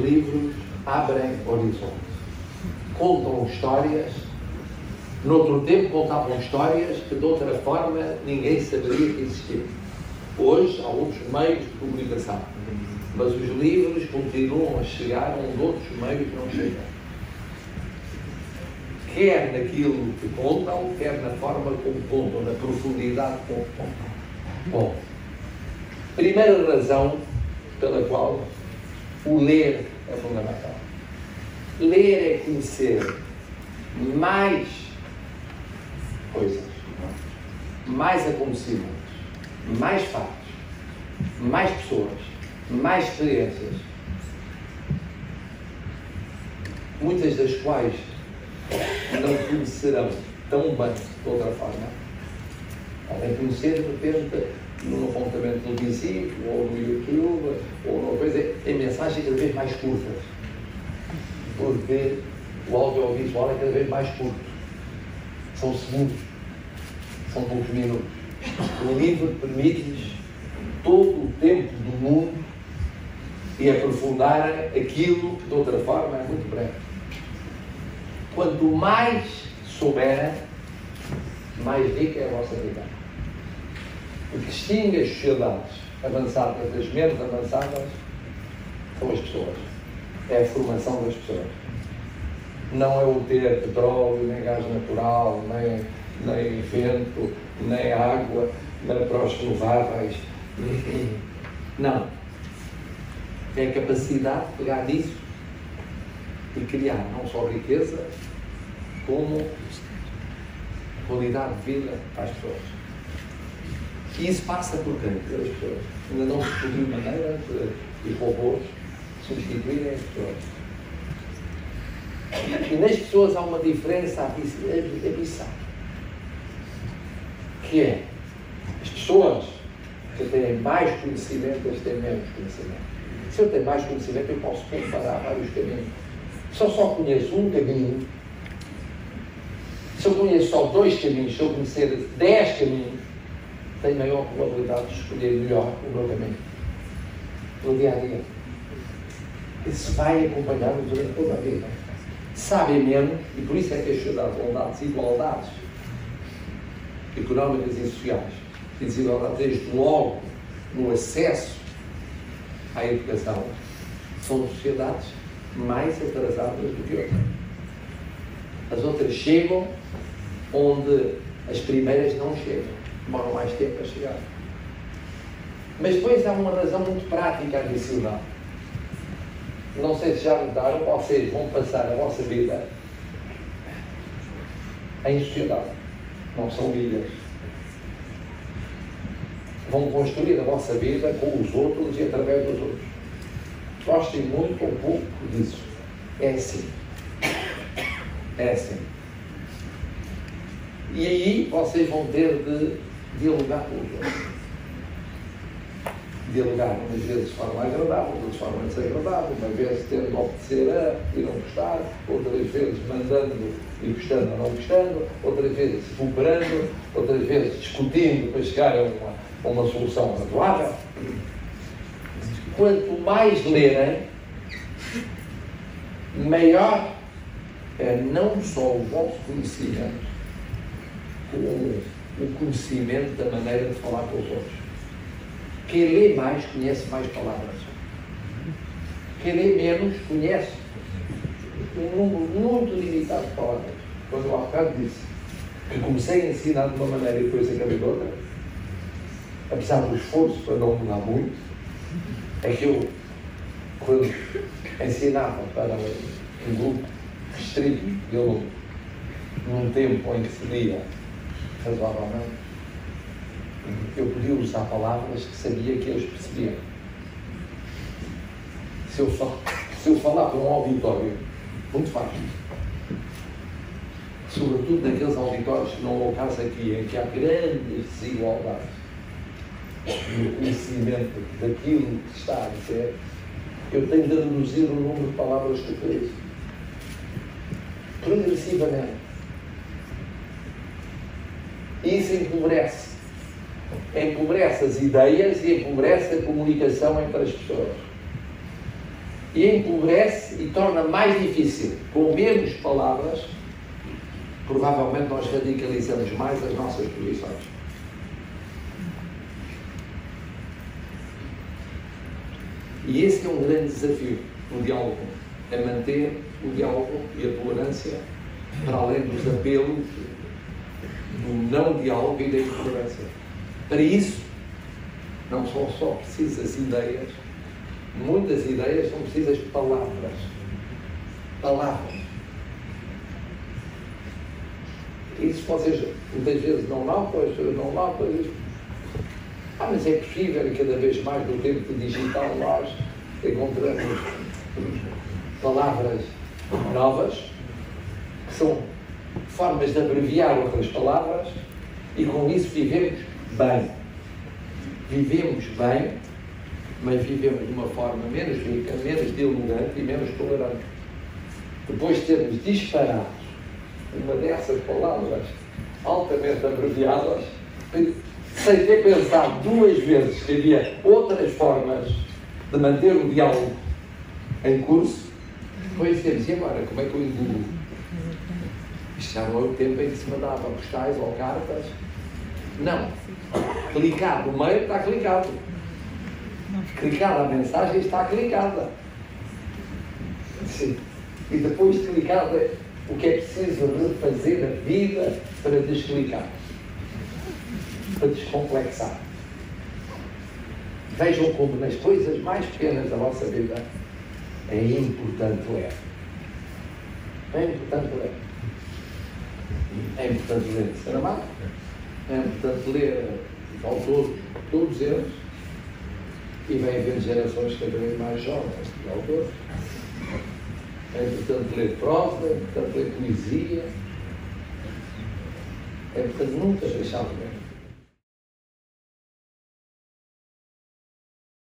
livros abrem horizontes. Contam histórias. Noutro tempo contavam histórias que de outra forma ninguém saberia que existiam. Hoje há outros meios de comunicação. Mas os livros continuam a chegar onde outros meios não chegam. Quer naquilo que contam, quer na forma como contam, na profundidade como contam. Bom, primeira razão pela qual o ler é fundamental. Ler é conhecer mais coisas, mais acontecimentos, mais fatos, mais pessoas, mais experiências, muitas das quais não conhecerão tão bem de outra forma. Podem conhecer, de repente, num apontamento televisivo, ou no YouTube, ou numa coisa, em mensagens cada vez mais curtas. Porque o audiovisual é cada vez mais curto. São segundos. São poucos minutos. O livro permite-lhes todo o tempo do mundo e aprofundar aquilo que de outra forma é muito breve. Quanto mais souberem, mais rica é a vossa vida. Que distingue as sociedades avançadas das menos avançadas são as pessoas. É a formação das pessoas. Não é o ter petróleo, nem gás natural, nem, nem vento, nem água, nem para os renováveis. Não. É a capacidade de pegar nisso e criar não só riqueza, como qualidade de vida as pessoas. E isso passa por quem? Pessoas. Ainda não se descobriu maneira de os robôs substituírem as pessoas. E nas pessoas há uma diferença abissal. Que é, as pessoas que têm mais conhecimento, as têm menos conhecimento. Se eu tenho mais conhecimento, eu posso comparar vários caminhos. Se eu só conheço um caminho, se eu conheço só dois caminhos, se eu conhecer dez caminhos, tenho maior probabilidade de escolher melhor o meu caminho. No dia a dia. Isso vai acompanhar-nos durante toda a vida. Sabem menos, e por isso é que as sociedades vão dar desigualdades económicas e sociais. E desigualdades desde logo no acesso à educação. São sociedades mais atrasadas do que outras. As outras chegam onde as primeiras não chegam. Demoram mais tempo a chegar. Mas depois há uma razão muito prática adicional. Não sei se já notaram, vocês vão passar a vossa vida em sociedade. Não são ilhas. Vão construir a vossa vida com os outros e através dos outros. Gostem muito ou pouco disso. É assim. É assim. E aí vocês vão ter de dialogar com os outros. Dialogar umas vezes de forma agradável, outras de forma desagradável, uma vez tendo de obedecer a e não gostar, outras vezes mandando e gostando ou não gostando, outras vezes cooperando, outras vezes discutindo para chegar a uma, a uma solução razoável. Quanto mais lerem, maior é não só o vosso conhecimento, como o conhecimento da maneira de falar com os outros. Quem lê mais conhece mais palavras. Quem lê menos conhece um número muito limitado de palavras. Quando eu há bocado disse que comecei a ensinar de uma maneira e depois acabei de outra, apesar do esforço para não mudar muito, é que eu, quando ensinava para um grupo restrito de alunos, num tempo em que seria razoavelmente, eu podia usar palavras que sabia que eles percebiam. Se eu, só, se eu falar para um auditório, muito fácil. Sobretudo naqueles auditórios que não é o caso aqui, em que há grandes desigualdades no conhecimento daquilo que está a dizer, eu tenho de reduzir o número de palavras que utilizo. Progressivamente. Isso empobrece. Empobrece as ideias e empobrece a comunicação entre as pessoas. e empobrece e torna mais difícil. Com menos palavras, provavelmente nós radicalizamos mais as nossas posições. E esse é um grande desafio no diálogo, é manter o diálogo e a tolerância para além dos apelos do não diálogo e da intolerância. Para isso, não são só precisas ideias, muitas ideias são precisas palavras. Palavras. Isso vocês muitas vezes não notam, não notam. Ah, mas é possível, cada vez mais no tempo digital nós encontramos palavras novas, que são formas de abreviar outras palavras, e com isso vivemos bem. Vivemos bem, mas vivemos de uma forma menos rica, menos dialogante e menos tolerante. Depois de termos disparado uma dessas palavras altamente abreviadas, sem ter pensado duas vezes que havia outras formas de manter o diálogo em curso, depois dizemos, e agora, como é que eu engulo? Isto já não é o tempo em que se mandava postais ou cartas. Não. Clicar no meio está clicado. Clicar a mensagem está clicada. Sim. E depois de clicada, o que é preciso refazer a vida para desclicar? Para descomplexar. Vejam como nas coisas mais pequenas da vossa vida é importante ler. É importante ler. É importante ler Saramago. É importante ler autores, todos eles. E vem havendo gerações cada vez mais jovens de autores. É importante ler prosa, é importante ler poesia. É importante nunca deixar de ler.